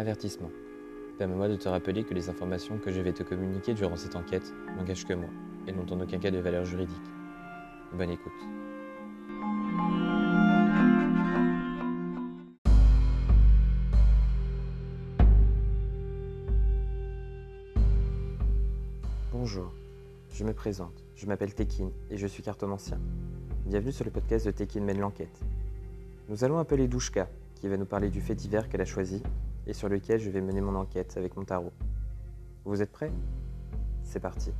Avertissement. Permets-moi de te rappeler que les informations que je vais te communiquer durant cette enquête n'engagent que moi et n'ont en aucun cas de valeur juridique. Bonne écoute. Bonjour, je me présente, je m'appelle Tekin et je suis cartomancien. Bienvenue sur le podcast de Tekin mène l'enquête. Nous allons appeler Douchka, qui va nous parler du fait divers qu'elle a choisi et sur lequel je vais mener mon enquête avec mon tarot. Vous êtes prêts? C'est parti.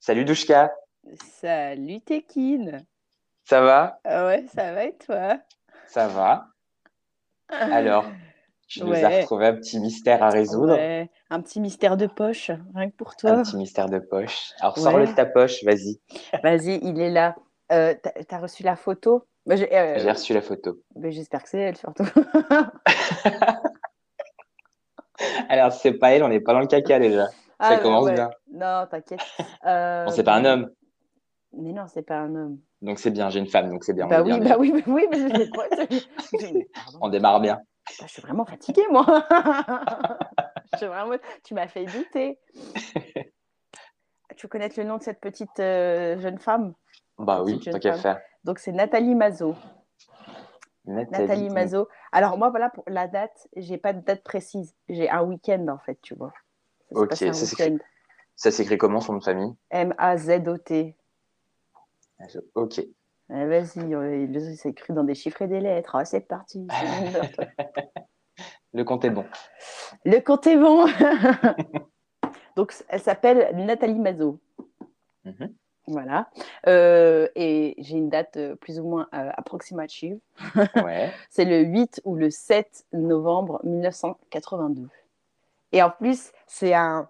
Salut Douchka Salut Tekin Ça va? Ah ouais, ça va et toi? Ça va. Alors, tu nous as retrouvé un petit mystère à résoudre. Ouais, Un petit mystère de poche, rien que pour Un toi. petit mystère de poche. Alors, sors-le de ta poche, vas-y. Vas-y, il est là. Euh, T'as reçu la photo? J'ai- euh, J'ai reçu la photo. J'espère que c'est elle surtout. Alors, c'est pas elle, on n'est pas dans le caca déjà. Ah, Ça bah commence ouais. bien. Non, t'inquiète. Euh, Bon, c'est pas un homme, Mais non, c'est pas un homme. donc c'est bien. J'ai une femme, donc c'est bien. bah, oui, bien, bah oui, bah oui, mais je. On démarre bien. Putain, je suis vraiment fatiguée, moi. Je suis vraiment... Tu m'as fait douter. tu connais le nom de cette petite euh, jeune femme? Bah oui, tant qu'à faire. Donc, c'est Nathalie Mazot. Nathalie Mazot. Alors, moi, voilà, pour la date, j'ai pas de date précise. J'ai un week-end, en fait, tu vois. Ça Ok, ça s'écrit-. Ça s'écrit comment son nom de famille? M-A-Z-O-T. Ok. Eh, Vas-y, euh, le- c'est écrit dans des chiffres et des lettres. Ah, c'est parti. Le compte est bon. Le compte est bon. Donc, elle s'appelle Nathalie Mazot. Mhm. Voilà. Euh, et j'ai une date euh, plus ou moins euh, approximative. Ouais. C'est le 8 ou le 7 novembre 1982. Et en plus, c'est un,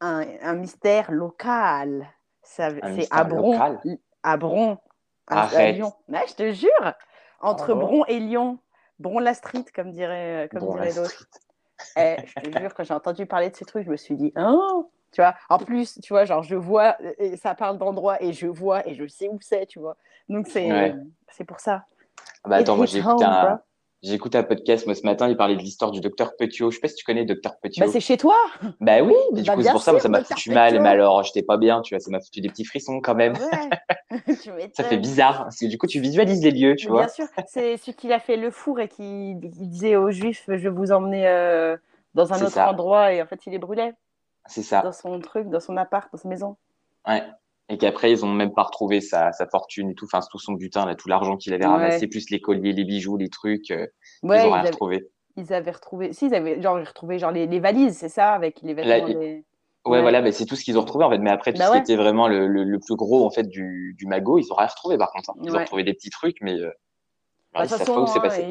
un, un mystère local. C'est mystère à Bron. local À Bron. À- à Arrête. Lyon. Je te jure. Entre. Bron et Lyon. Bron-la-Street, comme dirait, comme Bon, dirait l'autre. Eh, je te jure, quand j'ai entendu parler de ces trucs, je me suis dit, oh tu vois, en plus, tu vois, genre, je vois, et ça parle d'endroit, et je vois, et je sais où c'est, tu vois. Donc, c'est Ouais. c'est pour ça. Bah attends, moi j'ai écouté, un... j'ai écouté un podcast moi, ce matin, il parlait de l'histoire du docteur Petiot. Je sais pas si tu connais docteur Petiot. Bah, c'est chez toi Bah oui, mais du Bah, coup, c'est pour ça, moi, ça m'a foutu mal. Petiot. Mais alors, j'étais pas bien, tu vois, ça m'a foutu des petits frissons quand même. Ouais. tu m'étonnes. Ça fait bizarre, parce que du coup, tu visualises les lieux, tu Mais vois. Bien sûr, c'est celui qui a fait le four et qui, qui disait aux Juifs Je vais vous emmener euh, dans un autre ça. endroit, et en fait, il les brûlait C'est ça. dans son truc, dans son appart, dans sa maison. Ouais. Et qu'après, ils ont même pas retrouvé sa, sa fortune et tout, enfin, tout son butin, là, tout l'argent qu'il avait Ouais. ramassé, plus les colliers, les bijoux, les trucs, euh, Ouais, ils ont ils, rien avaient, retrouvé. ils avaient retrouvé. Si, ils avaient genre, retrouvé genre les, les valises, c'est ça, avec les vêtements. il- des- Ouais, Ouais. voilà, bah, c'est tout ce qu'ils ont retrouvé en fait. Mais après, tout Bah ce ouais. qui était vraiment le, le, le plus gros en fait du, du magot, ils ont rien retrouvé par contre. hein. Ils ont retrouvé des petits trucs, mais euh, Bah, ils pas où c'est hein, passé.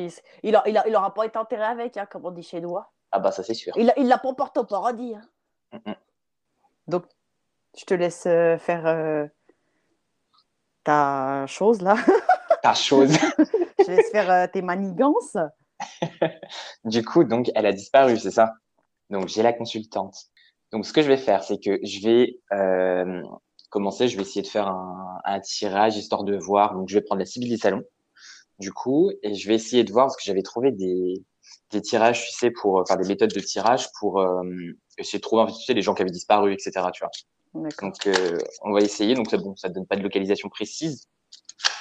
il, il, a- il, a- il aura pas été enterré avec, hein, comme on dit chez nous. hein. Ah bah ça c'est sûr. Il, il l'a pas porté au paradis. hein. Mm, mm. Donc, je te laisse euh, faire euh, ta chose là. Ta chose. je te laisse faire euh, tes manigances. du coup, donc elle a disparu, c'est ça? Donc j'ai la consultante. Donc ce que je vais faire, c'est que je vais euh, commencer. Je vais essayer de faire un, un tirage histoire de voir. Donc je vais prendre la Sibylle des salons. Du coup, et je vais essayer de voir parce que j'avais trouvé des des tirages, tu sais, pour enfin des méthodes de tirage pour euh, essayer de trouver en fait, tu sais, les gens qui avaient disparu, etc. Tu vois. Donc, euh, on va essayer. Donc, c'est bon, ça ne donne pas de localisation précise,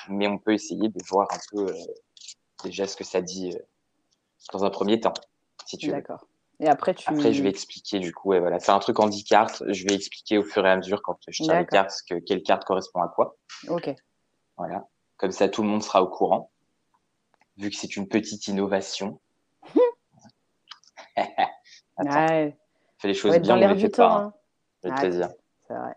mais on peut essayer de voir un peu euh, déjà ce que ça dit euh, dans un premier temps, si tu veux. D'accord. Et après, tu. Après, je vais expliquer du coup. Et voilà, c'est un truc en 10 cartes. Je vais expliquer au fur et à mesure quand je tire les cartes que quelle carte correspond à quoi. Ok. Voilà. Comme ça, tout le monde sera au courant. Vu que c'est une petite innovation. Attends, Ouais. fais les Ça choses bien, dans l'air du temps. hein. hein. Plaisir. C'est vrai.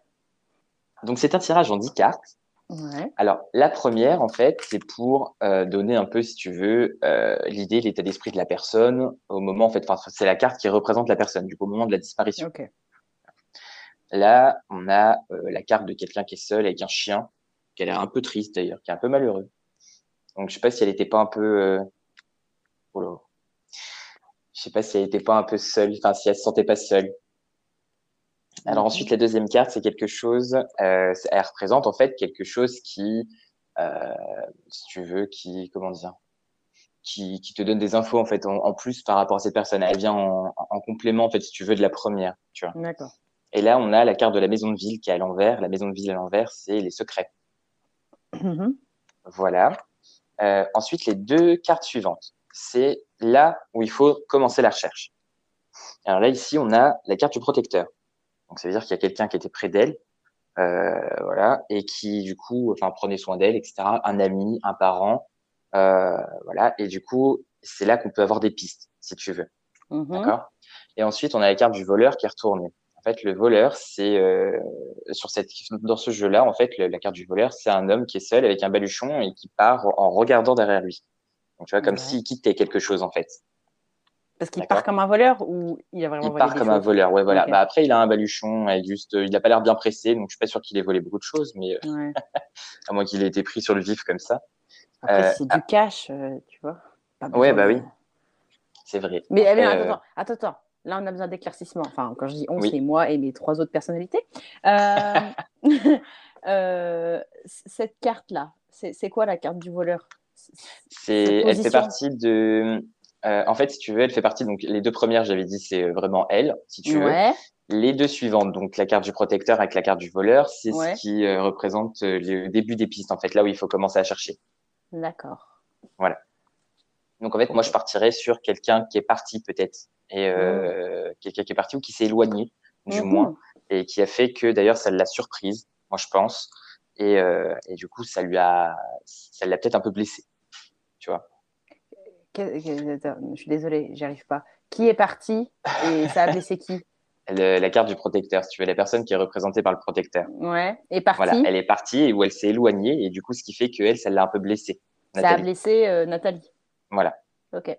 Donc, c'est un tirage en 10 cartes. Ouais. Alors, la première, en fait, c'est pour euh, donner un peu, si tu veux, euh, l'idée, l'état d'esprit de la personne au moment, en fait, enfin, c'est la carte qui représente la personne, du coup, au moment de la disparition. Là, on a euh, la carte de quelqu'un qui est seul avec un chien, qui a l'air un peu triste d'ailleurs, qui est un peu malheureux. Donc, je sais pas si elle était pas un peu, oh là. je sais pas si elle était pas un peu seule, enfin, si elle se sentait pas seule. Alors Mhm. ensuite, la deuxième carte, c'est quelque chose, euh, elle représente en fait quelque chose qui si tu veux, qui, comment dire, qui, qui, te donne des infos en fait en, plus par rapport à cette personne. Elle vient en, en, complément en fait si tu veux de la première, tu vois. D'accord. Et là, on a la carte de la maison de ville qui est à l'envers. La maison de ville à l'envers, c'est les secrets. Mhm. Voilà. Euh, ensuite, les deux cartes suivantes, c'est là où il faut commencer la recherche. Alors là, ici, on a la carte du protecteur. Donc, ça veut dire qu'il y a quelqu'un qui était près d'elle, euh, voilà, et qui, du coup, enfin, prenait soin d'elle, etc. Un ami, un parent, euh, voilà. Et du coup, c'est là qu'on peut avoir des pistes, si tu veux. Mhm. D'accord? Et ensuite, on a la carte du voleur qui est retournée. En fait, le voleur, c'est euh, sur cette dans ce jeu-là, en fait, le- la carte du voleur, c'est un homme qui est seul avec un baluchon et qui part en regardant derrière lui. Donc, tu vois, comme s'il quittait quelque chose, en fait. Parce qu'il part comme un voleur ou il a vraiment Il volé part des comme un voleur. Ouais, voilà. Bah, après, il a un baluchon et juste, il a pas l'air bien pressé, donc je suis pas sûr qu'il ait volé beaucoup de choses, mais euh, Ouais. à moins qu'il ait été pris sur le vif comme ça. Après, Euh, c'est du cash, euh, tu vois. Ouais, bah oui. C'est vrai. Mais euh, attends, attends, attends. Là, on a besoin d'éclaircissement. Enfin, quand je dis on, Oui. c'est moi et mes trois autres personnalités. Cette carte-là, c'est quoi la carte du voleur? C'est, elle fait partie de. Euh, en fait, si tu veux, elle fait partie. Donc, les deux premières, j'avais dit, c'est vraiment elle, si tu veux. Ouais, Les deux suivantes, donc la carte du protecteur avec la carte du voleur, c'est Ouais. ce qui euh, représente euh, le début des pistes, en fait, là où il faut commencer à chercher. d'accord. Donc, en fait, moi, je partirais sur quelqu'un qui est parti, peut-être, et euh, quelqu'un qui est parti ou qui s'est éloigné, du Mhm. moins, et qui a fait que, d'ailleurs, ça l'a surprise, moi, je pense, et, euh, et du coup, ça lui a, ça l'a peut-être un peu blessé, tu vois. Je suis désolée, j'y arrive pas. Qui est parti et ça a blessé qui? Le- la carte du protecteur, si tu veux, la personne qui est représentée par le protecteur. Ouais, et parti, Voilà, elle est partie et où elle s'est éloignée, et du coup, ce qui fait que elle, ça l'a un peu blessée. ça a blessé euh, Nathalie. Voilà. Ok.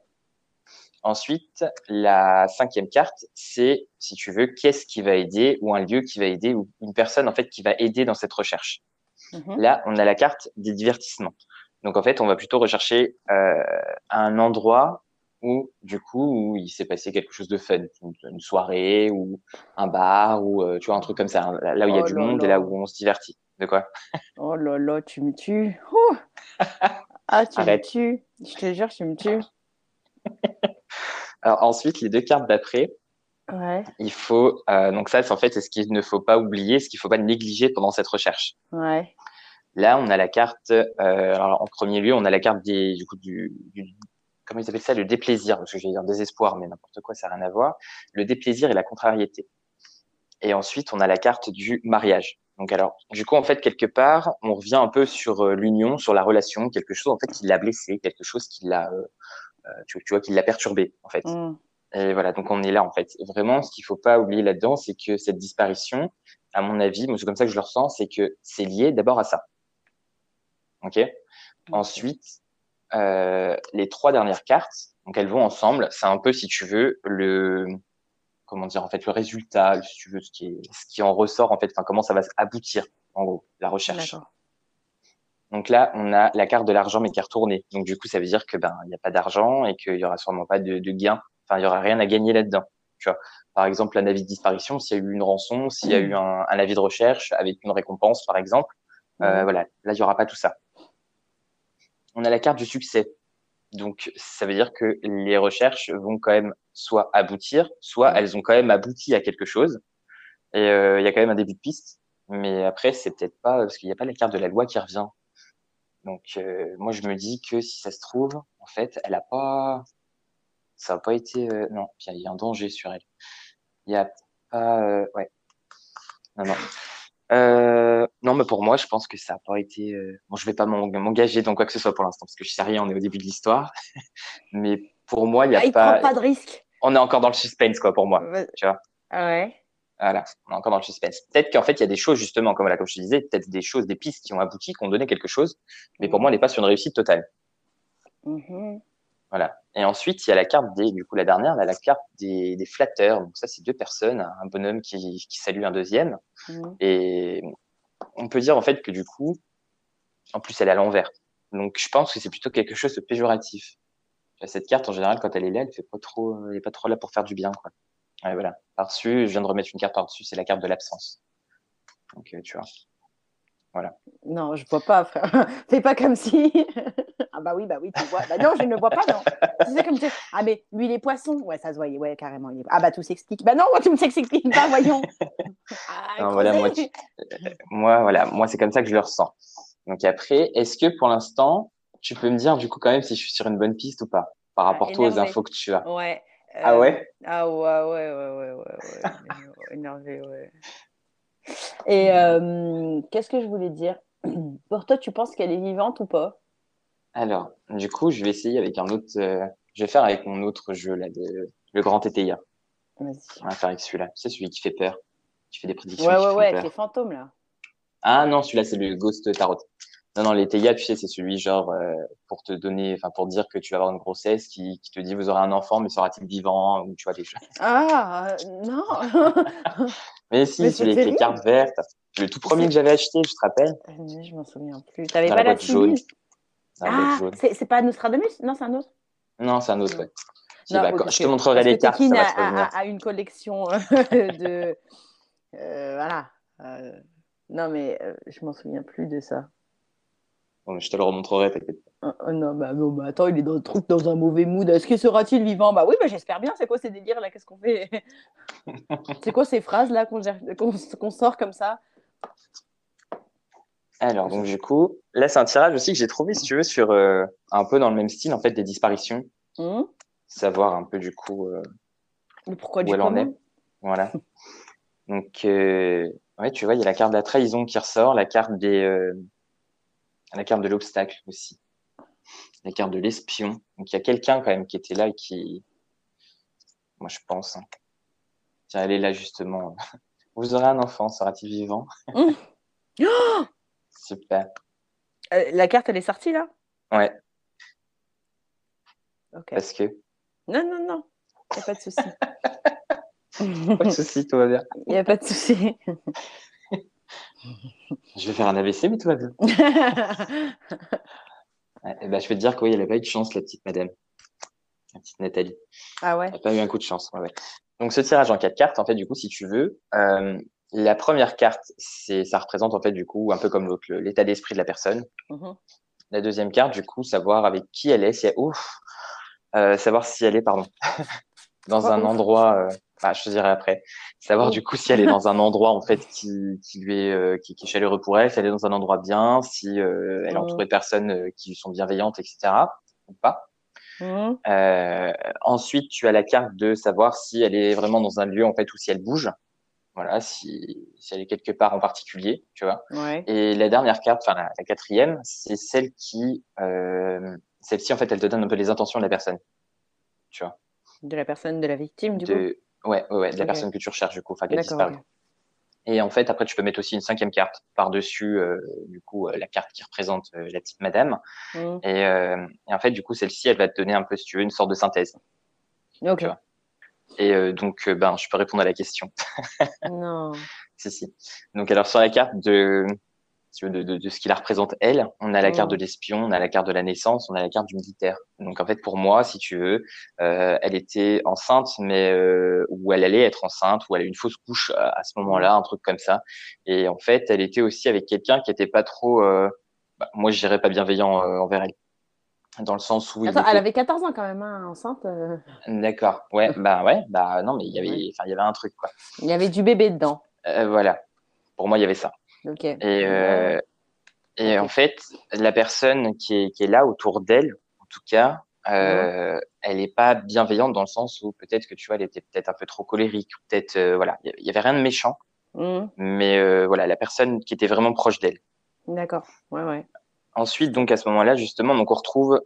Ensuite, la cinquième carte, c'est, si tu veux, qu'est-ce qui va aider, ou un lieu qui va aider, ou une personne, en fait, qui va aider dans cette recherche. Mhm. Là, on a la carte des divertissements. Donc, en fait, on va plutôt rechercher euh, un endroit où, du coup, où il s'est passé quelque chose de fun, une, une soirée ou un bar ou euh, tu vois un truc comme ça, hein, là où il y a Oh du monde là. et là où on se divertit. De quoi? Oh là là, tu me tues. Ah, tu Arrête. me tues. Je te jure, tu me tues. Alors ensuite, les deux cartes d'après, Ouais, il faut euh, donc ça, c'est en fait c'est ce qu'il ne faut pas oublier, ce qu'il faut pas négliger pendant cette recherche. ouais. Là, on a la carte. Euh, alors, en premier lieu, on a la carte des, du coup, du, du comment ils appellent ça, le déplaisir, parce que j'allais dire désespoir, mais n'importe quoi, ça n'a rien à voir. Le déplaisir et la contrariété. Et ensuite, on a la carte du mariage. Donc, alors, du coup, en fait, quelque part, on revient un peu sur euh, l'union, sur la relation, quelque chose en fait qui l'a blessé, quelque chose qui l'a, euh, euh, tu, tu vois, qui l'a perturbé, en fait. Mm. Et voilà, donc on est là en fait. Et vraiment, ce qu'il faut pas oublier là-dedans, c'est que cette disparition, à mon avis, moi c'est comme ça que je le ressens, c'est que c'est lié d'abord à ça. Ok. Ensuite, euh, les trois dernières cartes, donc elles vont ensemble. C'est un peu, si tu veux, le comment dire en fait le résultat, si tu veux, ce qui est, ce qui en ressort en fait, enfin comment ça va aboutir en gros la recherche. Donc là, on a la carte de l'argent mais qui est retournée. Donc du coup, ça veut dire que ben il n'y a pas d'argent et qu'il y aura sûrement pas de, de gain. Enfin, il y aura rien à gagner là-dedans. Tu vois. Par exemple, un avis de disparition, s'il y a eu une rançon, s'il y a eu un, un avis de recherche avec une récompense, par exemple, euh, Mhm. voilà, là il y aura pas tout ça. On a la carte du succès. Donc ça veut dire que les recherches vont quand même soit aboutir, soit elles ont quand même abouti à quelque chose. Et euh, il y a quand même un début de piste. Mais après, c'est peut-être pas parce qu'il n'y a pas la carte de la loi qui revient. Donc euh, moi je me dis que si ça se trouve, en fait, elle a pas, ça n'a pas été, euh, non, il y a un danger sur elle. Il y a pas, euh, ouais, non non. Euh, non, mais pour moi, je pense que ça n'a pas été. euh, Bon, je vais pas m'en- m'engager dans quoi que ce soit pour l'instant parce que je sais rien. On est au début de l'histoire, mais pour moi, il y a Ah, il pas. prend pas de risque. On est encore dans le suspense, quoi, pour moi. Tu vois. Ah ouais. Voilà, on est encore dans le suspense. Peut-être qu'en fait, il y a des choses, justement, comme, là, comme je te disais, peut-être des choses, des pistes qui ont abouti, qui ont donné quelque chose, mais pour moi, on n'est pas sur une réussite totale. Mhm. Voilà. Et ensuite, il y a la carte des, du coup, la dernière, là, la carte des, des flatteurs. Donc ça, c'est deux personnes, un bonhomme qui, qui salue un deuxième. Mhm. Et on peut dire, en fait, que du coup, en plus, elle est à l'envers. Donc, je pense que c'est plutôt quelque chose de péjoratif. Cette carte, en général, quand elle est là, elle fait pas trop, elle est pas trop là pour faire du bien, quoi. Voilà. Par-dessus, je viens de remettre une carte par-dessus, c'est la carte de l'absence. Donc, euh, tu vois. Voilà. Non, je vois pas, frère. Fais pas comme si. ah bah oui, bah oui, tu vois. Bah non, je ne vois pas, non. C'est comme tu. Ah mais lui, les poissons. Ouais, ça se voyait, ouais, carrément. Ah bah tout s'explique. Bah non, tout ne s'explique pas, voyons. Ah, non, voilà, moi, euh, moi, voilà, moi, c'est comme ça que je le ressens. Donc après, est-ce que pour l'instant, tu peux me dire du coup quand même si je suis sur une bonne piste ou pas par rapport ah, aux infos que tu as Ouais. ah ouais Ah ouais, ouais, ouais, ouais, ouais, ouais. énervé, ouais. Et euh, qu'est-ce que je voulais dire? Pour toi, tu penses qu'elle est vivante ou pas? Alors, du coup, je vais essayer avec un autre. Euh, je vais faire avec mon autre jeu là, de... le grand TTIA. Vas-y. On va faire avec celui-là. C'est celui qui fait peur, qui fait des prédictions. Ouais, ouais, ouais, avec les fantômes là. Ah non, celui-là, c'est le Ghost Tarot. Non, non, les TIA, tu sais, c'est celui genre euh, pour te donner, enfin pour dire que tu vas avoir une grossesse, qui, qui te dit vous aurez un enfant, mais sera-t-il vivant ou tu vois des choses. Ah non. mais si, c'est les, cartes vertes. Le tout premier que j'avais acheté, je te rappelle. Euh, je m'en souviens plus. T'avais pas la, jaune. Ah, c'est pas Nostradamus? Non, c'est un autre? Non, c'est un autre. Ouais. Bah, je te montrerai les cartes. Ça a, a, une collection de euh, voilà. non, mais je m'en souviens plus de ça je te le remontrerai, t'inquiète ah, ah, non, bah, non, bah, attends, il est dans le truc, dans un mauvais mood. Est-ce que sera-t-il vivant? Bah oui, bah, j'espère bien. C'est quoi ces délires là? Qu'est-ce qu'on fait? C'est quoi ces phrases là qu'on sort comme ça? Alors, donc du coup, là, c'est un tirage aussi que j'ai trouvé, si tu veux, sur euh, un peu dans le même style, en fait, des disparitions. Mmh. Savoir un peu du coup euh, pourquoi où elle en est. Voilà. donc, euh, ouais, tu vois, il y a la carte de la trahison qui ressort, la carte des la carte de l'obstacle aussi, la carte de l'espion. Donc il y a quelqu'un quand même qui était là et qui, moi je pense, hein. Tiens, elle est là justement. Vous aurez un enfant, sera-t-il vivant? Mmh. Super. Euh, la carte, elle est sortie là? Ouais. Ok. Parce que Non, non, non. Il n'y a pas de souci. pas de souci, tout va bien. Il n'y a pas de souci. Je vais faire un AVC, mais tout va bien. Eh ben, je vais te dire qu'elle n'a pas eu de chance, la petite madame. La petite Nathalie. Ah ouais Elle n'a pas eu un coup de chance. Donc, ce tirage en quatre cartes, en fait, du coup, si tu veux, euh, la première carte, c'est, ça représente, en fait, du coup, un peu comme l'autre, l'état d'esprit de la personne. Mm-hmm. La deuxième carte, du coup, savoir avec qui elle est, si elle, ouf, euh, savoir si elle est, pardon, dans un endroit, euh, bah, je te dirai après. Savoir du coup si elle est dans un endroit en fait qui, qui lui est euh, qui, qui, est chaleureux pour elle, si elle est dans un endroit bien, si euh, elle est entourée de personnes euh, qui sont bienveillantes, etc. Ou pas. Mmh. ensuite, tu as la carte de savoir si elle est vraiment dans un lieu en fait ou si elle bouge. Voilà, si, si elle est quelque part en particulier, tu vois. Et la dernière carte, enfin la, la quatrième, c'est celle qui, celle-ci en fait, elle te donne un peu les intentions de la personne, tu vois. De la personne, de la victime, du coup. Ouais, ouais, de la personne que tu recherches, du coup, enfin, qui a disparu. Et en fait, après, tu peux mettre aussi une cinquième carte par-dessus, euh, du coup, euh, la carte qui représente euh, la petite madame. Mmh. Et, et, en fait, du coup, celle-ci, elle va te donner un peu, si tu veux, une sorte de synthèse. Ok. Et donc, ben, je peux répondre à la question. non. si, si. Donc, alors, sur la carte de, de, de, de, ce qui la représente elle. On a la carte de l'espion, on a la carte de la naissance, on a la carte du militaire. Donc en fait, pour moi, si tu veux, euh, elle était enceinte, mais euh, ou elle allait être enceinte, ou elle a eu une fausse couche à, ce moment-là, un truc comme ça. Et en fait, elle était aussi avec quelqu'un qui était pas trop, euh, bah, moi je dirais pas bienveillant euh, envers elle. Dans le sens où. Attends, elle avait 14 ans quand même, hein, enceinte. Euh. D'accord. Ouais, bah ouais, bah non, mais il y avait, il y avait un truc quoi. Il y avait du bébé dedans. voilà. Pour moi, il y avait ça. Et, euh, et en fait, la personne qui est, qui est là autour d'elle, en tout cas, euh, elle n'est pas bienveillante dans le sens où peut-être que tu vois, elle était peut-être un peu trop colérique, peut-être, euh, voilà, il y avait rien de méchant, mmh. mais voilà, la personne qui était vraiment proche d'elle. D'accord, ouais, ouais. Ensuite, donc à ce moment-là, justement, donc on retrouve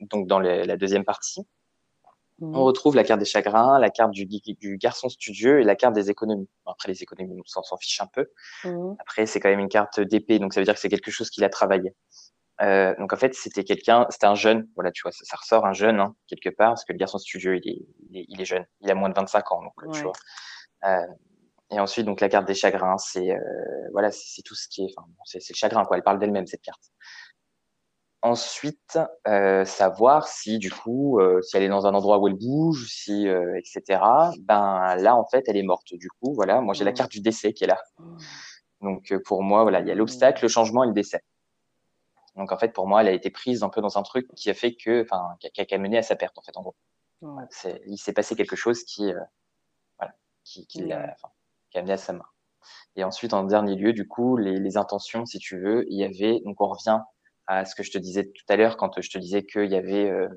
donc dans la deuxième partie, on mmh. retrouve la carte des chagrins, la carte du, du, garçon studieux et la carte des économies. après, les économies, on s'en fiche un peu. Mmh. Après, c'est quand même une carte d'épée, donc ça veut dire que c'est quelque chose qu'il a travaillé. Euh, donc en fait, c'était quelqu'un, c'était un jeune, voilà, tu vois, ça, ça ressort un jeune hein, quelque part, parce que le garçon studieux, il est, il est, jeune, il a moins de 25 ans, donc tu vois. Euh, et ensuite, donc la carte des chagrins, c'est euh, voilà, c'est tout ce qui est, enfin, c'est le chagrin, quoi. Elle parle d'elle-même cette carte. Ensuite, euh, savoir si du coup, euh, si elle est dans un endroit où elle bouge, si euh, etc. Ben là, en fait, elle est morte. Du coup, voilà. Moi, j'ai la mmh. carte du décès qui est là. Donc pour moi, voilà, il y a l'obstacle, le changement et le décès. Donc en fait, pour moi, elle a été prise un peu dans un truc qui a fait que, enfin, qui a, mené à sa perte en fait, en gros. Il s'est passé quelque chose qui, voilà, qui, qui, a, qui a amené à sa mort. Et ensuite, en dernier lieu, du coup, les, les, intentions, si tu veux, il y avait, donc on revient à ce que je te disais tout à l'heure quand je te disais qu'il y avait euh,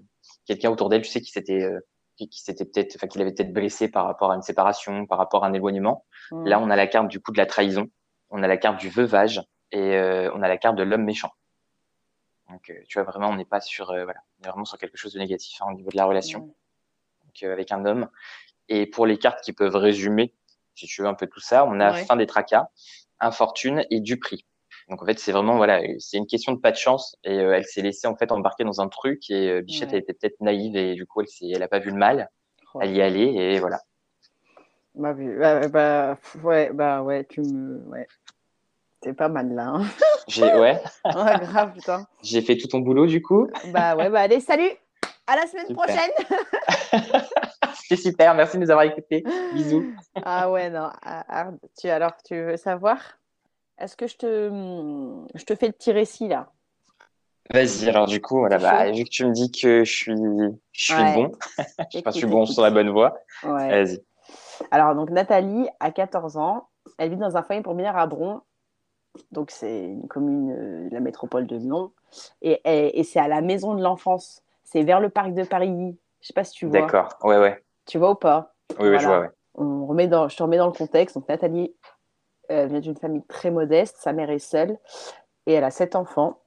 quelqu'un autour d'elle, tu sais, qui s'était, euh, qui, s'était peut-être, enfin, qu'il avait peut-être blessé par rapport à une séparation, par rapport à un éloignement. Mmh. Là, on a la carte du coup de la trahison, on a la carte du veuvage et euh, on a la carte de l'homme méchant. Donc, tu vois, vraiment, on n'est pas sur, voilà, on est vraiment sur quelque chose de négatif hein, au niveau de la relation donc, avec un homme. Et pour les cartes qui peuvent résumer si tu veux un peu tout ça. On a fin des tracas, infortune et du prix. Donc en fait, c'est vraiment voilà, c'est une question de pas de chance et euh, elle s'est laissée en fait embarquer dans un truc et euh, Bichette a été peut-être naïve et du coup elle s'est, elle a pas vu le mal. Elle y allait et voilà. Bah, bah, bah, ouais, bah ouais, tu me, ouais, c'est pas mal là. Hein. J'ai, ouais. ouais, grave putain. J'ai fait tout ton boulot du coup. Bah ouais, bah allez, salut. À la semaine prochaine. C'était super, merci de nous avoir écoutés. Bisous. ah ouais, non. Ah, tu, alors, tu veux savoir? Est-ce que je te, je te fais le petit récit là? Vas-y, alors du coup, voilà, bah, vu que tu me dis que je suis, je suis bon, je pas, je suis bon sur la bonne voie. Vas-y. Alors, donc Nathalie a 14 ans, elle vit dans un foyer pour mineurs à Bron, donc c'est une commune de la métropole de Lyon, et, et, et c'est à la maison de l'enfance, c'est vers le parc de Paris. Je sais pas si tu vois. D'accord, ouais, ouais. Tu vois ou pas? Oui, oui, je vois. On remet dans, je te remets dans le contexte. Donc, Nathalie euh, vient d'une famille très modeste. Sa mère est seule et elle a sept enfants.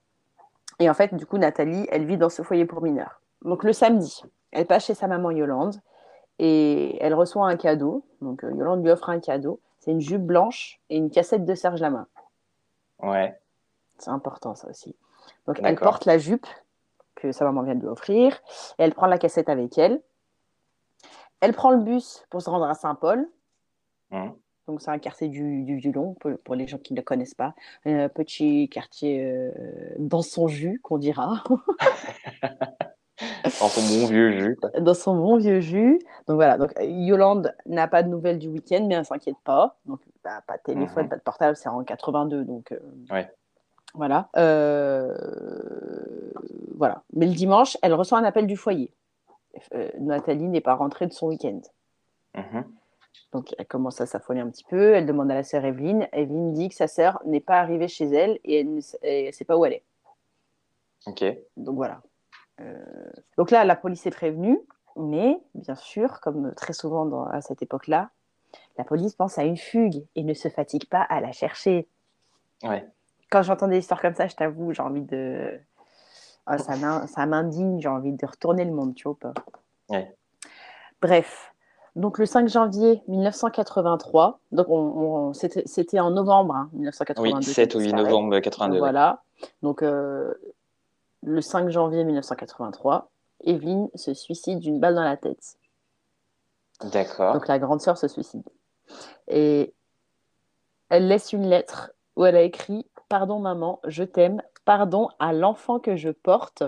Et en fait, du coup, Nathalie, elle vit dans ce foyer pour mineurs. Donc, le samedi, elle passe chez sa maman Yolande et elle reçoit un cadeau. Donc, euh, Yolande lui offre un cadeau. C'est une jupe blanche et une cassette de Serge Lama. Ouais. C'est important, ça aussi. Donc, elle porte la jupe que sa maman vient de lui offrir et elle prend la cassette avec elle. Elle prend le bus pour se rendre à Saint-Paul. Mmh. Donc, c'est un quartier du, du Violon, pour, les gens qui ne le connaissent pas. Un petit quartier euh, dans son jus, qu'on dira. dans son bon vieux jus. Dans son bon vieux jus. Donc, voilà. Donc, Yolande n'a pas de nouvelles du week-end, mais elle ne s'inquiète pas. Donc, bah, pas de téléphone, mmh. pas de portable, c'est en 82. Donc, euh, ouais. voilà. Euh, voilà. Mais le dimanche, elle reçoit un appel du foyer. Euh, Nathalie n'est pas rentrée de son week-end. Mhm. Donc elle commence à s'affoler un petit peu. Elle demande à la sœur Evelyne. Evelyne dit que sa sœur n'est pas arrivée chez elle et elle ne sait pas où elle est. Ok. Donc voilà. Euh, donc là, la police est prévenue, mais bien sûr, comme très souvent à cette époque-là, la police pense à une fugue et ne se fatigue pas à la chercher. Ouais. Quand j'entends des histoires comme ça, je t'avoue, j'ai envie de, ah, ça m'indigne, j'ai envie de retourner le monde, tu vois Bref, donc le 5 janvier 1983, donc on, c'était en novembre 1982. Hein, oui, 7 ou 8 novembre 1982. Voilà, donc euh, le 5 janvier 1983, Evelyne se suicide d'une balle dans la tête. D'accord. Donc la grande sœur se suicide. Et elle laisse une lettre où elle a écrit Pardon maman, je t'aime, pardon à l'enfant que je porte.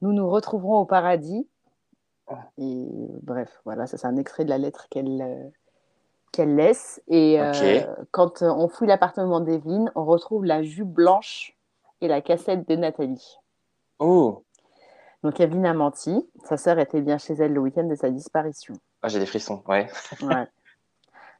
Nous nous retrouverons au paradis. Et bref, voilà, ça c'est un extrait de la lettre qu'elle euh, qu'elle laisse. Et euh, quand on fouille l'appartement d'Evelyne, on retrouve la jupe blanche et la cassette de Nathalie. Oh Donc Evelyne a menti. Sa sœur était bien chez elle le week-end de sa disparition. Ah, j'ai des frissons, ouais. ouais.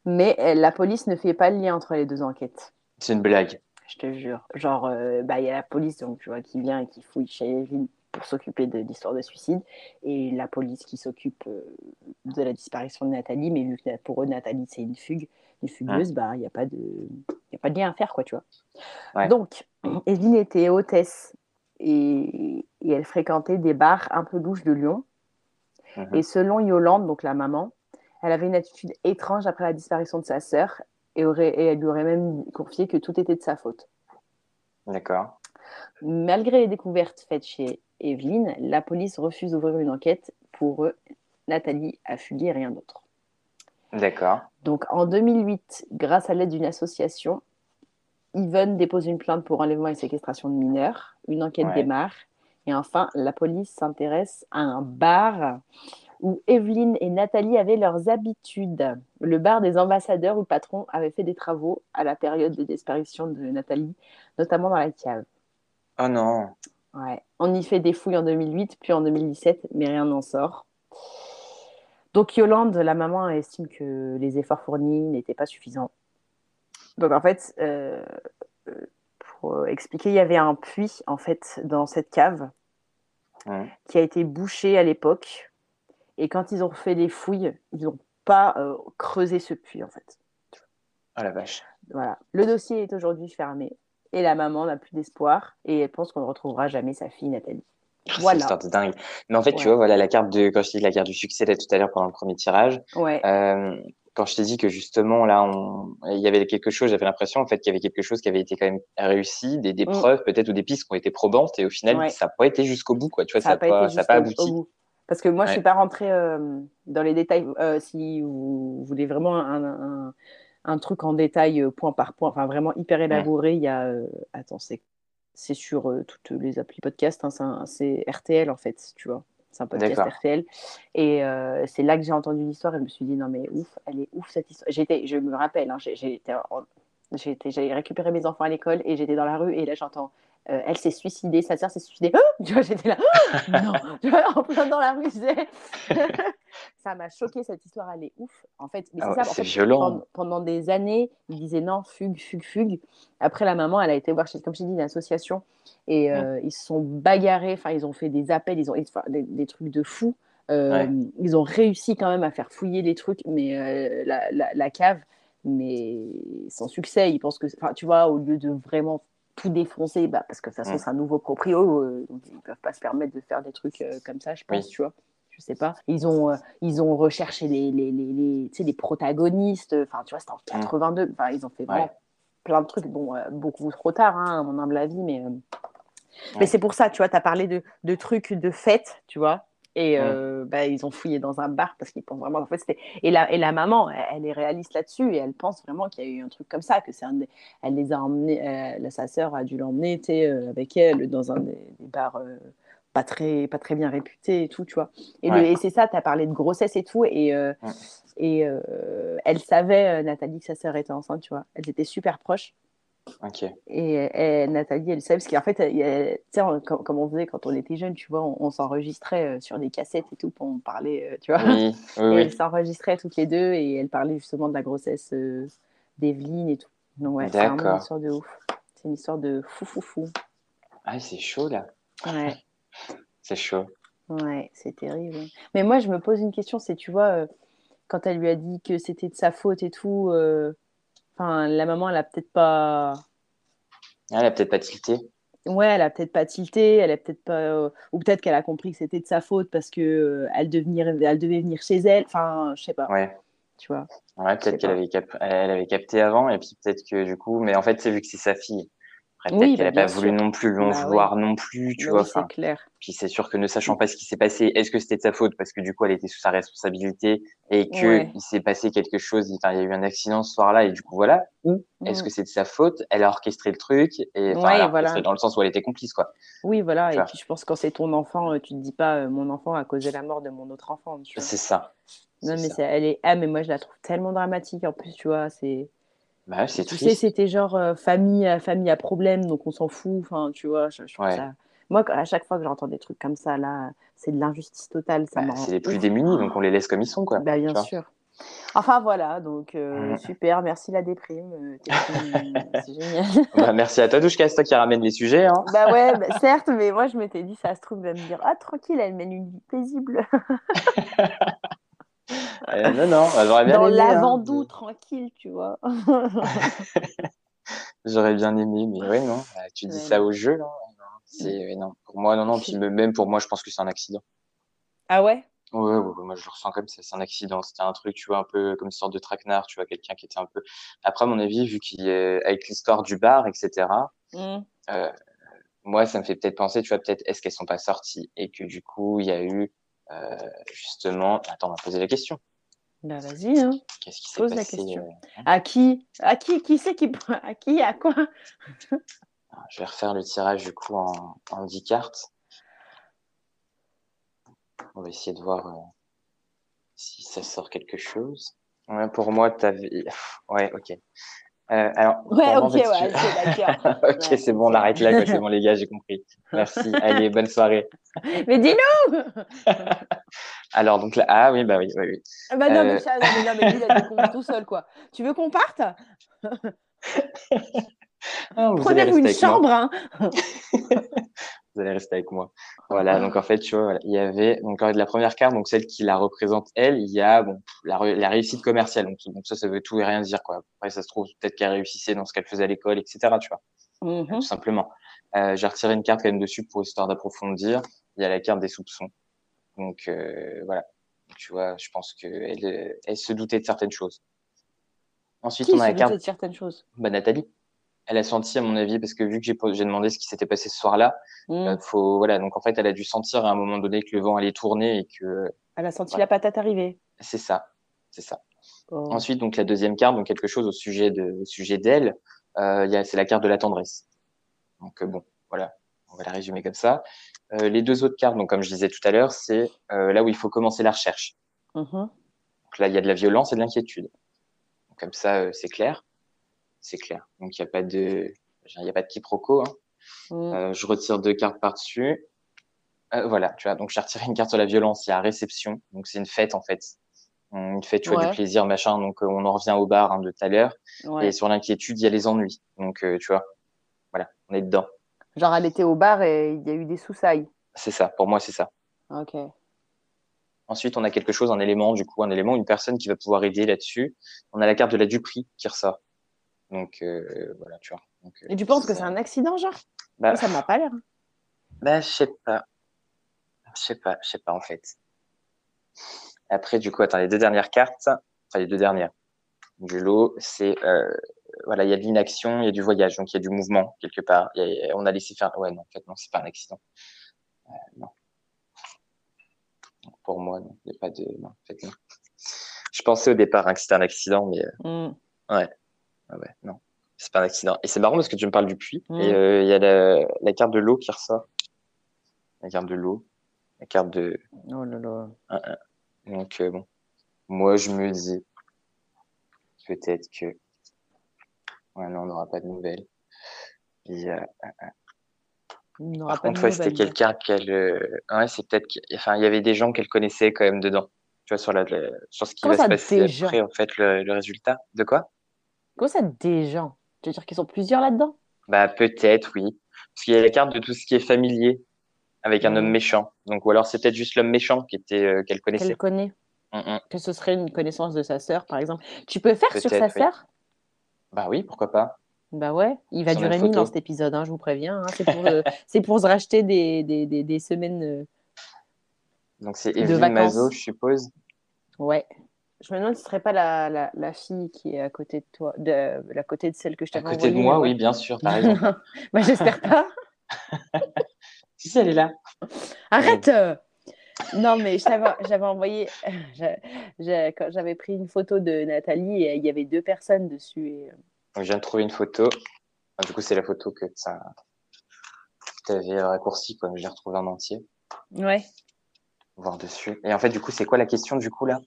Mais euh, la police ne fait pas le lien entre les deux enquêtes. C'est une blague je te jure. Genre, euh, bah, il y a la police donc, tu vois, qui vient et qui fouille chez Evelyne pour s'occuper de l'histoire de suicide, et la police qui s'occupe euh, de la disparition de Nathalie, mais vu que pour eux, Nathalie, c'est une fugue, une fugueuse, bah, il n'y a, pas de... a pas de lien à faire, quoi, tu vois. Donc, Evelyne était hôtesse, et... et, elle fréquentait des bars un peu louches de Lyon. Mhm. Et selon Yolande, donc la maman, elle avait une attitude étrange après la disparition de sa sœur et, aurait, et elle lui aurait même confié que tout était de sa faute. D'accord. Malgré les découvertes faites chez Evelyne, la police refuse d'ouvrir une enquête. Pour eux, Nathalie a fugué et rien d'autre. D'accord. Donc en 2008, grâce à l'aide d'une association, Yvonne dépose une plainte pour enlèvement et séquestration de mineurs. Une enquête démarre. Et enfin, la police s'intéresse à un bar où Evelyne et Nathalie avaient leurs habitudes. Le bar des ambassadeurs où le patron avait fait des travaux à la période de disparition de Nathalie, notamment dans la cave. Oh non. Ouais. On y fait des fouilles en 2008, puis en 2017, mais rien n'en sort. Donc Yolande, la maman, estime que les efforts fournis n'étaient pas suffisants. Donc en fait, euh, pour expliquer, il y avait un puits en fait dans cette cave Ouais. qui a été bouché à l'époque. Et quand ils ont fait les fouilles, ils n'ont pas euh, creusé ce puits en fait. Oh la vache. Voilà. Le dossier est aujourd'hui fermé et la maman n'a plus d'espoir et elle pense qu'on ne retrouvera jamais sa fille Nathalie. C'est une Voilà. histoire de dingue. Mais en fait, tu vois, voilà, la carte de, quand je dit la carte du succès là tout à l'heure pendant le premier tirage, Ouais. euh, quand je t'ai dit que justement là, on, il y avait quelque chose, j'avais l'impression en fait qu'il y avait quelque chose qui avait été quand même réussi, des, des Mm. preuves peut-être ou des pistes qui ont été probantes et au final, Ouais. ça n'a pas été jusqu'au bout, quoi. Tu vois, ça n'a pas ça abouti. bout. Parce que moi, je Ouais. suis pas rentrée euh, dans les détails. Euh, si vous voulez vraiment un, un- un truc en détail, euh, point par point, enfin vraiment hyper élaboré, il y a. euh, attends, c'est c'est sur euh, toutes les applis podcast. hein, c'est un- c'est RTL en fait, tu vois. C'est un podcast D'accord. RTL. Et euh, c'est là que j'ai entendu l'histoire et je me suis dit, non mais ouf, elle est ouf cette histoire. J'étais, je me rappelle, hein, j'ai- j'étais en- j'étais- j'avais récupéré mes enfants à l'école et j'étais dans la rue et là j'entends, euh, elle s'est suicidée, sa sœur s'est suicidée. Ah tu vois, j'étais là, Ah non, tu vois, en plein dans la rue, ça m'a choqué cette histoire, elle est ouf. En fait, Ah c'est ouais, violent. Pendant, pendant des années, ils disaient non, fugue, fugue, fugue. Après, la maman, elle a été voir, chez, comme je t'ai dit, une association et euh, ils se sont bagarrés, enfin, ils ont fait des appels, ils ont des, des trucs de fous. Euh, Ouais. Ils ont réussi quand même à faire fouiller les trucs, mais euh, la, la- la cave, mais sans succès. Ils pensent que, enfin, tu vois, au lieu de vraiment tout défoncer, bah, parce que de toute façon, Mm. c'est un nouveau proprio, euh, donc ils peuvent pas se permettre de faire des trucs euh, comme ça, je pense, Oui. tu vois. Je sais pas. Ils ont, euh, ils ont recherché les, les, les, les, les protagonistes. Enfin, tu vois, c'était en 82. Enfin, ils ont fait vraiment Ouais. plein de trucs. Bon, beaucoup trop tard, hein, à mon humble avis, mais, mais c'est pour ça, tu vois, tu as parlé de, de trucs de fête, tu vois. Et euh, bah, ils ont fouillé dans un bar parce qu'ils pensent vraiment. En fait, c'était. Et la, et la maman, elle, elle est réaliste là-dessus et elle pense vraiment qu'il y a eu un truc comme ça, que c'est un. des- Elle les a emmenés. euh, sa sœur a dû l'emmener, euh, avec elle dans un des, des bars euh, pas très, pas très bien réputés et tout, tu vois. Et, le- Ouais. et c'est ça, tu as parlé de grossesse et tout. Et, euh, et elle savait, Nathalie, que sa sœur était enceinte, tu vois. Elles étaient super proches. Et, et Nathalie, elle savait, parce qu'en fait, sais, on- comme, comme on faisait quand on était jeune, tu vois, on, on s'enregistrait euh, sur des cassettes et tout pour en parler, euh, tu vois. Oui, oui, Et oui. elles s'enregistraient toutes les deux et elles parlaient justement de la grossesse euh, d'Evelyne et tout. Donc, ouais, c'est vraiment une histoire de ouf. C'est une histoire de fou, fou, fou. Ah, c'est chaud là. Ouais, C'est chaud. ouais, c'est terrible. Mais moi, je me pose une question, c'est, tu vois, euh, quand elle lui a dit que c'était de sa faute et tout, euh, enfin, la maman, elle a peut-être pas. Ah, Elle a peut-être pas tilté. Ouais, elle a peut-être pas tilté, elle a peut-être pas, euh, ou peut-être qu'elle a compris que c'était de sa faute parce que euh, elle, devenir, elle devait venir chez elle. Enfin, je sais pas, Ouais. tu vois. Ouais, peut-être qu'elle avait, cap- elle avait capté avant et puis peut-être que du coup, mais en fait, c'est vu que c'est sa fille. Après, peut-être qu'elle bah, a pas voulu sûr. non plus lui en Bah vouloir non plus, tu Bah vois. oui, c'est clair. puis c'est sûr que ne sachant pas ce qui s'est passé, est-ce que c'était de sa faute parce que du coup, elle était sous sa responsabilité et que Ouais. il s'est passé quelque chose, il y a eu un accident ce soir-là et du coup, voilà. Ou est-ce Mm. que c'est de sa faute? Elle a orchestré le truc et enfin, Ouais, elle a voilà. dans le sens où elle était complice, quoi. Oui, voilà. Tu Et vois. puis je pense que quand c'est ton enfant, euh, tu te dis pas euh, mon enfant a causé la mort de mon autre enfant. C'est ça. Non, mais ça. elle est. Ah, mais moi je la trouve tellement dramatique en plus, tu vois. C'est. Bah c'est Tu sais, c'était genre euh, famille, à, famille à problème, donc on s'en fout. Enfin, tu vois, je, je trouve Ouais. ça. Moi, à chaque fois que j'entends des trucs comme ça, là, c'est de l'injustice totale. Ça Bah, c'est les plus démunis, donc on les laisse comme ils sont, quoi. Bah, bien sûr. Enfin, voilà, donc euh, Mm. super, merci la déprime. euh, c'est génial. Bah, merci à toi, Douchka, c'est toi qui ramène les sujets. Hein. bah ouais, bah, certes, mais moi je m'étais dit, ça se trouve, elle va me dire, ah tranquille, elle mène une vie paisible. Euh, non, non, j'aurais bien Dans aimé. hein. l'avant-doux, tranquille, tu vois. J'aurais bien aimé, mais ouais, non. Bah, tu dis Ouais, ça au jeu, C'est, ouais, non. Pour moi, non, non. Puis même pour moi, je pense que c'est un accident. ah ouais? Ouais, ouais, ouais, moi je le ressens comme ça, c'est un accident. C'était un truc, tu vois, un peu comme une sorte de traquenard, tu vois, quelqu'un qui était un peu. Après, à mon avis, vu qu'il est avec l'histoire du bar, etc. Mm. euh, moi, ça me fait peut-être penser, tu vois, peut-être est-ce qu'elles sont pas sorties et que du coup, il y a eu euh, justement. Attends, on va poser la question. Bah vas-y, hein. Qu'est-ce qui s'est Pose la question. euh, À qui À qui Qui c'est qui À qui À quoi? Je vais refaire le tirage du coup en, en 10 cartes. On va essayer de voir. euh, si ça sort quelque chose. Ouais, pour moi, vu. Ouais, ok. Euh, alors, Ouais, ok, ouais, tu- ok, Ouais, c'est bon, on arrête là. C'est bon, les gars, j'ai compris. Merci. Allez, bonne soirée. Mais dis-nous Alors, donc là, ah oui, bah oui, oui, oui. Ah Bah non, mais Euh. ça, non, mais, non, mais lui, il a des tout seul, quoi. Tu veux qu'on parte? Ah, Prenez-vous une chambre, hein Vous allez rester avec moi. Voilà, donc en fait, tu vois, voilà, il y avait donc la première carte, donc celle qui la représente elle, il y a bon, la, réussite commerciale. Donc, donc ça, ça veut tout et rien dire, quoi. Après, ça se trouve, peut-être qu'elle réussissait dans ce qu'elle faisait à l'école, etc., tu vois, Mhm. tout simplement. Euh, j'ai retiré une carte quand même dessus pour histoire d'approfondir. Il y a la carte des soupçons. Donc, euh, voilà. Tu vois, je pense qu'elle elle, elle se doutait de certaines choses. Ensuite, Qui on a se la carte de certaines choses? Bah, Nathalie. Elle a senti, à mon avis, parce que vu que j'ai demandé ce qui s'était passé ce soir-là, Mhm. euh, faut, voilà, donc en fait, elle a dû sentir à un moment donné que le vent allait tourner et que Elle a senti Voilà. la patate arriver. c'est ça, c'est ça. Oh. Ensuite, donc la deuxième carte, donc quelque chose au sujet de, au sujet d'elle, euh, c'est la carte de la tendresse. Donc euh, bon, voilà, on va la résumer comme ça. Euh, les deux autres cartes, donc comme je disais tout à l'heure, c'est euh, là où il faut commencer la recherche. Mhm. Donc là, il y a de la violence et de l'inquiétude. Comme ça, euh, c'est clair, c'est clair. Donc il n'y a pas de, il a pas de quiproquo. Hein. Mhm. Euh, je retire deux cartes par-dessus. Euh, voilà, tu vois. Donc, j'ai retiré une carte sur la violence. Il y a réception. Donc, c'est une fête, en fait. Une fête, tu vois, Ouais. du plaisir, machin. Donc, euh, on en revient au bar hein, de tout à l'heure. Ouais. Et sur l'inquiétude, il y a les ennuis. Donc, tu vois, voilà, on est dedans. Genre, elle était au bar et il y a eu des soussailles. C'est ça. Pour moi, c'est ça. Ok. Ensuite, on a quelque chose, un élément, du coup, un élément, une personne qui va pouvoir aider là-dessus. On a la carte de la duperie qui ressort. Donc, euh, voilà, tu vois. Donc, euh, Et tu penses que c'est un accident, genre? Bah, Ça m'a pas l'air. Bah, je sais pas. Je sais pas, je sais pas en fait. Après, du coup, attends, les deux dernières cartes, enfin les deux dernières du lot, c'est euh, voilà, il y a de l'inaction, il y a du voyage, donc il y a du mouvement quelque part. Il y a- on a laissé faire. Ouais, non, en fait, non, c'est pas un accident. Euh, non. Pour moi, non, il n'y a pas de. Non, en fait, non. Je pensais au départ hein, que c'était un accident, mais euh, Mhm. Ah ouais, non, c'est pas un accident. Et c'est marrant parce que tu me parles du puits Mm. et euh, il y a la, la carte de l'eau qui ressort. La carte de l'eau, la carte de. Oh là là. Donc euh, bon, moi je me dis peut-être que ouais non on n'aura pas de nouvelles. Et, euh, par pas contre ouais, c'était quelqu'un qu'elle, euh, ouais c'est peut-être, qu'il- enfin il y avait des gens qu'elle connaissait quand même dedans. Tu vois sur la, la- sur ce qui Comment va se passer après en fait le, le résultat. De quoi? Comment ça, des gens Tu veux dire qu'ils sont plusieurs là-dedans? Bah peut-être oui, parce qu'il y a la carte de tout ce qui est familier avec un Mm. homme méchant. Donc ou alors c'est peut-être juste l'homme méchant qui était euh, qu'elle connaissait. Qu'elle connaît Mm, mm. Que ce serait une connaissance de sa sœur, par exemple. Tu peux faire sur sa oui. sœur? Bah oui pourquoi pas. Bah ouais, il va durer mille dans cet épisode, hein, je vous préviens. hein. C'est pour, euh, pour se racheter des, des, des, des semaines. euh, Donc c'est Evelyne. Mazo je suppose. Ouais. Je me demande si ce serait pas la, la, la fille qui est à côté de toi, de, la côté de celle que je À t'avais côté de envoyée, moi oui bien sûr t'as raison. bah j'espère pas. si si elle est là. Arrête euh. Non, mais j'avais envoyé, j'avais pris une photo de Nathalie et il y avait deux personnes dessus. Et... euh, Donc, je viens de trouver une photo. Ah, du coup, c'est la photo que tu avais raccourcie, quoi. Je l'ai retrouvée en entier. Ouais. Voir dessus. Et en fait, du coup, c'est quoi la question, du coup, là?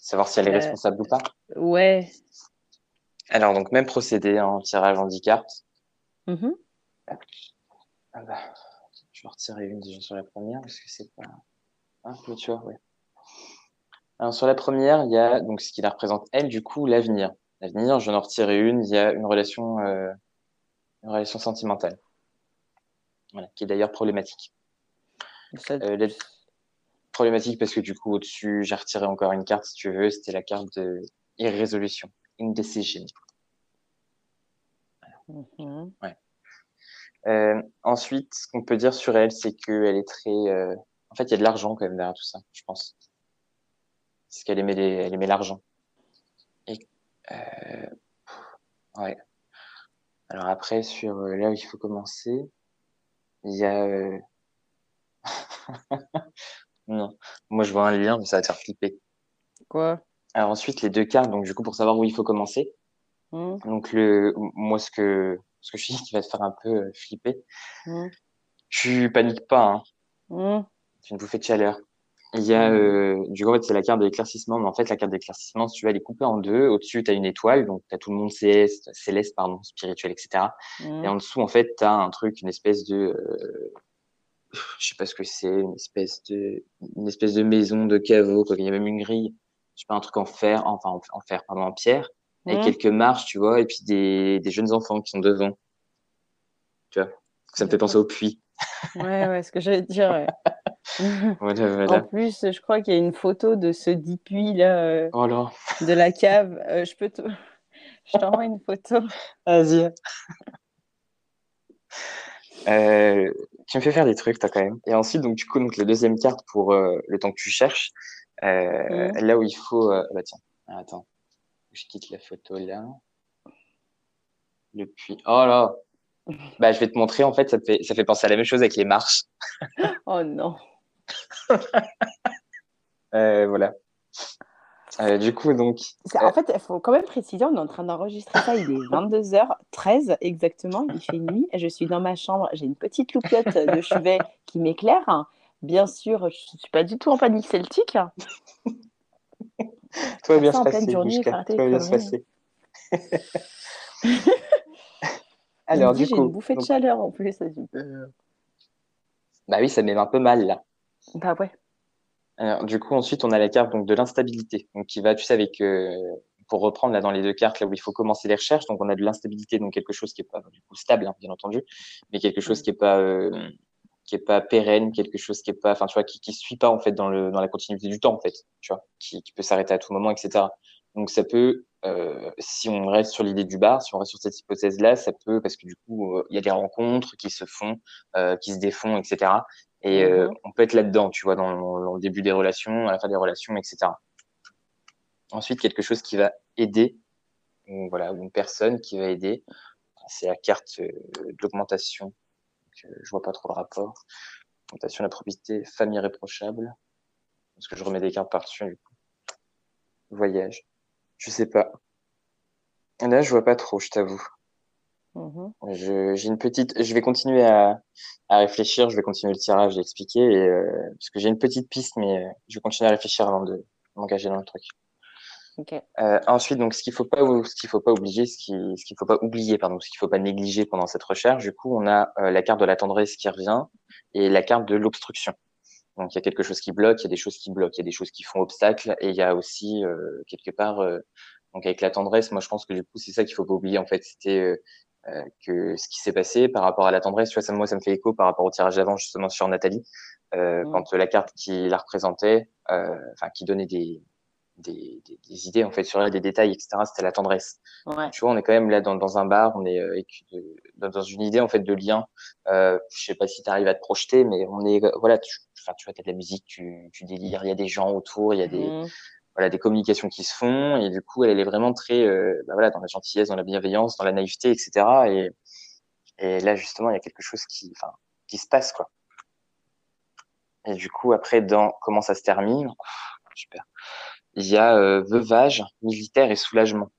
Savoir si elle est Euh, responsable ou pas. Ouais. Alors, donc, même procédé en tirage en 10 cartes. Mhm. Ah bah, je vais retirer une déjà sur la première, parce que c'est pas tu vois, ouais. Alors, sur la première, il y a donc ce qui la représente, elle, du coup, l'avenir. L'avenir, je vais en retirer une. Il y a une relation, euh, une relation sentimentale. Voilà, qui est d'ailleurs problématique. Ça- Euh, Problématique parce que du coup, au-dessus, j'ai retiré encore une carte, si tu veux. C'était la carte de irrésolution, indecision. Mhm. Euh, ensuite, ce qu'on peut dire sur elle, c'est qu'elle est très. euh, En fait, il y a de l'argent quand même derrière tout ça, je pense. Parce qu'elle aimait les... elle aimait l'argent. Et euh... ouais. Alors après, sur euh, là où il faut commencer, il y a. non, moi je vois un lien, mais ça va te faire flipper. Quoi? Alors ensuite, les deux cartes, donc du coup, pour savoir où il faut commencer. Mhm. Donc le, moi, ce que, ce que je dis qui va te faire un peu euh, flipper, Mhm. tu paniques pas, hein. Mhm. C'est une bouffée de chaleur. Il y a, euh, du coup, en fait, c'est la carte de l'éclaircissement, mais en fait, la carte d'éclaircissement, si tu vas les couper en deux, au-dessus, tu as une étoile, donc tu as tout le monde céleste, céleste pardon, spirituel, etc. Et en dessous, en fait, tu as un truc, une espèce de, euh, je sais pas ce que c'est, une espèce de, une espèce de maison de caveau, quoi. Il y a même une grille, je sais pas, un truc en fer, enfin, en, en fer, pardon, en pierre, avec Mhm. quelques marches, tu vois, et puis des, des jeunes enfants qui sont devant. Tu vois, ça me fait penser au puits. Ouais, ouais, ce que j'allais te dire. ouais. Voilà, En plus, je crois qu'il y a une photo de ce dit puits là, euh, Oh là, de la cave. Euh, je peux te... Je t'envoie une photo. vas-y. Euh, tu me fais faire des trucs, toi, quand même. Et ensuite, donc, du coup, donc, la deuxième carte pour euh, le temps que tu cherches, euh, Mhm. là où il faut. euh, bah, tiens, attends. Je quitte la photo là. Le puits. Oh là! Bah, je vais te montrer, en fait, ça, fait, ça fait penser à la même chose avec les marches. Oh non. Euh, voilà. Euh, du coup, donc, En fait, il faut quand même préciser, on est en train d'enregistrer ça, il est 22h13 exactement, il fait nuit, je suis dans ma chambre, j'ai une petite loupiote de chevet qui m'éclaire. Bien sûr, je ne suis pas du tout en panique celtique. tout va bien se passer, journée, tout va bien se passer. Alors, du j'ai coup, une bouffée de chaleur en plus. ça euh, bah oui, ça met un peu mal, là. Bah ouais. Alors, du coup, ensuite, on a la carte donc de l'instabilité, donc qui va, tu sais, avec euh, pour reprendre là dans les deux cartes là où il faut commencer les recherches. Donc, on a de l'instabilité, donc quelque chose qui est pas du coup stable, hein, bien entendu, mais quelque chose qui est pas euh, qui est pas pérenne, quelque chose qui est pas, enfin, tu vois, qui qui suit pas en fait dans le dans la continuité du temps en fait, tu vois, qui, qui peut s'arrêter à tout moment, etc. Donc, ça peut, euh, si on reste sur l'idée du bar, si on reste sur cette hypothèse-là, ça peut, parce que du coup, euh, il y a des rencontres qui se font, euh, qui se défont, etc. Et euh, on peut être là-dedans, tu vois, dans, dans le début des relations, à la fin des relations, etc. Ensuite, quelque chose qui va aider, ou voilà, une personne qui va aider, c'est la carte euh, d'augmentation. Euh, je vois pas trop le rapport. Augmentation de la probité, famille irréprochable. Parce que je remets des cartes par-dessus, du coup. Voyage. Je sais pas. Là, je vois pas trop, je t'avoue. Mhm. Je, j'ai une petite, je vais continuer à, à réfléchir, je vais continuer le tirage, j'ai expliqué, et, euh, parce que j'ai une petite piste, mais euh, je vais continuer à réfléchir avant de m'engager dans le truc. Euh, ensuite, donc, ce qu'il faut pas, ce qu'il faut pas oublier, ce qui, ce qu'il faut pas oublier, pardon, ce qu'il faut pas négliger pendant cette recherche, du coup, on a euh, la carte de la tendresse qui revient et la carte de l'obstruction. Donc, il y a quelque chose qui bloque, il y a des choses qui bloquent, il y a des choses qui font obstacle, et il y a aussi quelque part, donc avec la tendresse, moi, je pense que du coup, c'est ça qu'il faut pas oublier. En fait, c'était euh, que ce qui s'est passé par rapport à la tendresse, tu vois, ça, moi, ça me fait écho par rapport au tirage d'avant justement sur Nathalie, euh, Mm. quand la carte qui la représentait, euh, enfin, qui donnait des des, des, des, idées en fait sur elle, des détails, etc. C'était la tendresse. Ouais. Tu vois, on est quand même là dans, dans un bar, on est euh, dans, une idée en fait de lien. Euh, je sais pas si tu arrives à te projeter, mais on est voilà, tu, enfin, tu vois, t'as de la musique, tu, tu délires, il y a des gens autour, il y a des Mhm. Voilà des communications qui se font et du coup, elle, elle est vraiment très euh, bah, voilà dans la gentillesse, dans la bienveillance, dans la naïveté, etc. Et, et là justement, il y a quelque chose qui, qui se passe quoi. Et du coup, après, dans comment ça se termine, oh, super il y a euh, veuvage, militaire et soulagement.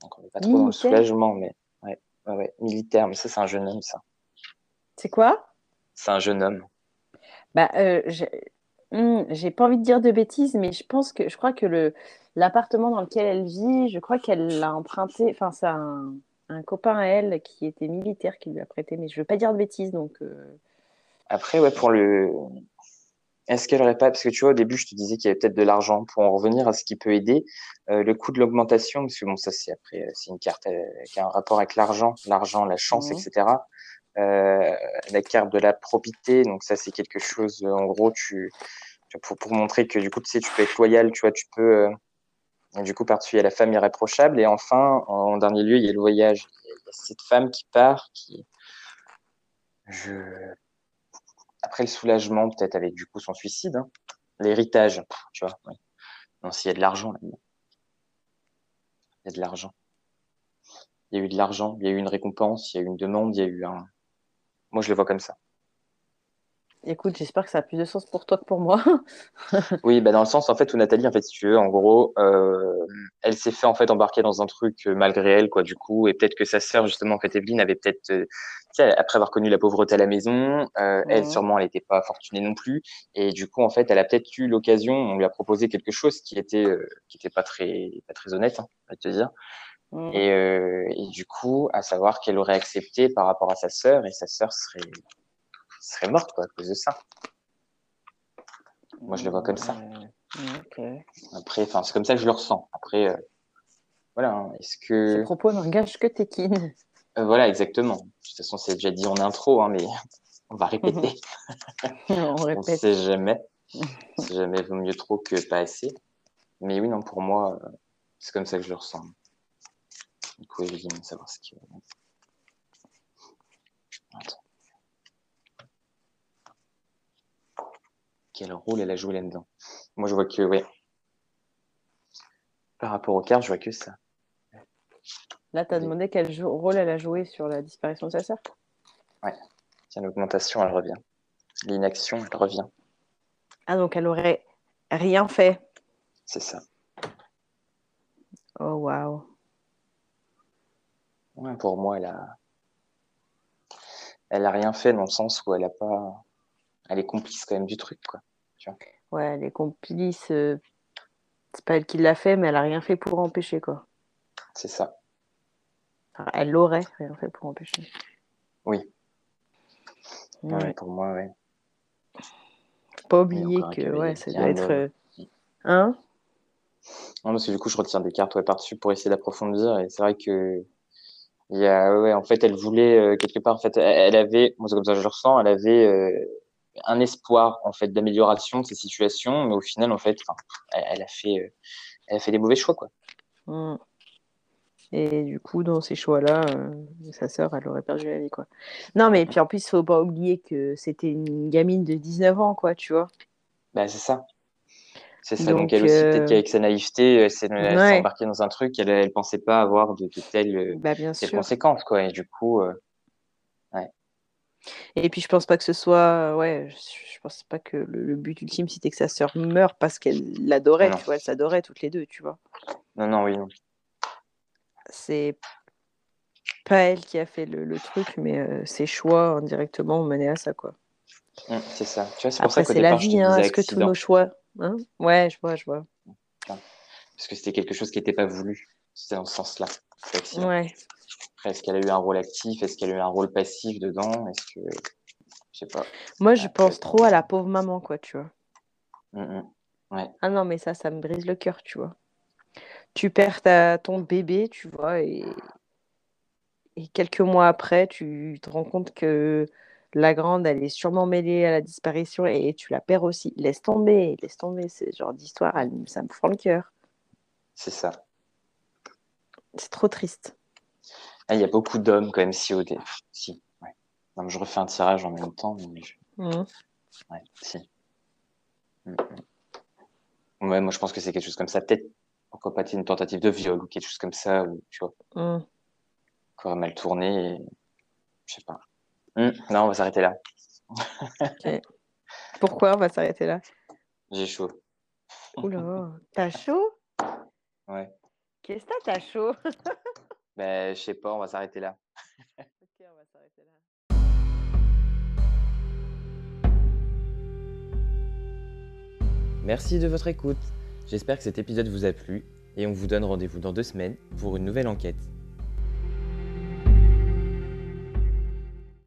Donc on n'est pas trop dans le soulagement, mais ouais, ouais, ouais, militaire, mais ça c'est un jeune homme, ça. C'est quoi? C'est un jeune homme. Bah, euh, j'ai hmm, j'ai pas envie de dire de bêtises, mais je pense que je crois que le l'appartement dans lequel elle vit, je crois qu'elle l'a emprunté. Enfin, c'est un, un copain à elle qui était militaire qui lui a prêté, mais je veux pas dire de bêtises, donc. Euh... Après, ouais, pour le est-ce qu'elle aurait pas, parce que tu vois, au début, je te disais qu'il y avait peut-être de l'argent pour en revenir à ce qui peut aider, euh, le coût de l'augmentation, parce que bon, ça c'est après, c'est une carte euh, qui a un rapport avec l'argent, l'argent, la chance, Mhm. etc. Euh, la carte de la probité, donc ça c'est quelque chose, euh, en gros, tu, pour, montrer que du coup, tu sais, tu peux être loyal, tu vois, tu peux, euh, du coup, par-dessus, il y a la femme irréprochable, et enfin, en, dernier lieu, il y a le voyage. Il y a, cette femme qui part, qui, après le soulagement, peut-être avec du coup son suicide, hein. l'héritage, tu vois. Ouais. Non, s'il y a de l'argent là-dedans. Il y a de l'argent. Il y a eu de l'argent, il y a eu une récompense, il y a eu une demande, il y a eu un. Moi, je le vois comme ça. Écoute, j'espère que ça a plus de sens pour toi que pour moi. Oui, bah dans le sens en fait où Nathalie, en fait, si tu veux, en gros, euh, elle s'est fait en fait embarquer dans un truc euh, malgré elle, quoi, du coup, et peut-être que sa sœur, justement, en fait, Evelyne avait peut-être, euh, après avoir connu la pauvreté à la maison, elle sûrement, elle n'était pas fortunée non plus, et du coup, en fait, elle a peut-être eu l'occasion, on lui a proposé quelque chose qui était, qui était pas très, pas très honnête, hein, on va te dire, Mhm. et, euh, et du coup, à savoir qu'elle aurait accepté par rapport à sa sœur, et sa sœur serait, serait morte, quoi, à cause de ça. Moi, je le vois comme ça. Euh, ok. Après, enfin, c'est comme ça que je le ressens. Après, euh, voilà, hein, est-ce Ces que, propos n'engagent que Tekin. euh, voilà, exactement. De toute façon, c'est déjà dit en intro, hein, mais on va répéter. On on répète. sait jamais. Si jamais vaut mieux trop que pas assez. Mais oui, non, pour moi, euh, c'est comme ça que je le ressens. Du coup, évidemment, savoir ce. Attends. Quel rôle elle a joué là-dedans? Moi, je vois que, ouais. Par rapport aux cartes, je vois que ça. Là, tu as demandé quel rôle elle a joué sur la disparition de sa sœur? Tiens, l'augmentation, elle revient. L'inaction, elle revient. Ah, donc elle aurait rien fait. C'est ça. Oh, waouh. Ouais, pour moi, elle a, elle a rien fait dans le sens où elle a pas, elle est complice quand même du truc, quoi. Ouais, elle est complice. euh, C'est pas elle qui l'a fait, mais elle a rien fait pour empêcher, quoi. C'est ça. Enfin, elle l'aurait rien fait pour empêcher. Oui. Ouais. Ouais, pour moi, ouais. Faut pas oublier que ouais, ça doit être. euh, Hein? Non, parce que du coup, je retire des cartes ouais, par-dessus pour essayer d'approfondir. Et c'est vrai que, il y a, ouais, en fait, elle voulait, euh, quelque part, en fait, elle, avait, moi, c'est comme ça que je le ressens, elle avait euh, un espoir, en fait, d'amélioration de ses situations, mais au final, en fait, elle, elle a fait, euh, elle a fait des mauvais choix, quoi. Mm. Et du coup, dans ces choix-là, sa sœur, elle aurait perdu la vie, quoi. Non, mais puis en plus, faut pas oublier que c'était une gamine de 19 ans, quoi, tu vois. Bah, c'est ça. C'est ça. Donc, Donc, elle aussi, euh, peut-être qu'avec sa naïveté, elle s'est elle Ouais. embarquée dans un truc, elle, elle pensait pas avoir de, de telles, euh, Bah, bien telles sûr. conséquences, quoi. Et du coup, euh, Et puis, je pense pas que ce soit. Ouais, je, je pense pas que le, le but ultime, c'était que sa sœur meure parce qu'elle l'adorait, tu vois. Elles s'adoraient toutes les deux, tu vois. non, non, oui, non. C'est pas elle qui a fait le, le truc, mais euh, ses choix indirectement ont mené à ça, quoi. Hum, c'est ça. Tu vois, c'est pour Après, ça qu'au la départ, je te vie, hein. Est-ce que tous nos choix. Hein ouais, je vois, je vois. Parce que c'était quelque chose qui n'était pas voulu. C'était dans ce sens-là. Ouais. Après, est-ce qu'elle a eu un rôle actif? Est-ce qu'elle a eu un rôle passif dedans? Est-ce que. Je sais pas. Moi, je Ah, pense trop à la pauvre maman, quoi, tu vois. Hum, hum. Ah non, mais ça, ça me brise le cœur, tu vois. Tu perds ta, ton bébé, tu vois, et, et quelques mois après, tu te rends compte que la grande, elle est sûrement mêlée à la disparition et tu la perds aussi. Laisse tomber, laisse tomber. Ce genre d'histoire, ça me fend le cœur. C'est ça. C'est trop triste. Ah, Il y a beaucoup d'hommes, quand même, si au dé. Si. Ouais. Non, je refais un tirage en même temps. Mais je-. Ouais, si. Hum, hum. Ouais, moi, je pense que c'est quelque chose comme ça. Peut-être, pourquoi pas, une tentative de viol ou quelque chose comme ça, ou tu vois, qui aurait mal tourné. Et... Je sais pas. Hum, Non, on va s'arrêter là. Pourquoi on va s'arrêter là? J'ai chaud. Oula, t'as chaud? Ouais. Qu'est-ce que t'as, t'as chaud? Ben, je sais pas, on va s'arrêter là. Ok, on va s'arrêter là. Merci de votre écoute. J'espère que cet épisode vous a plu et on vous donne rendez-vous dans deux semaines pour une nouvelle enquête.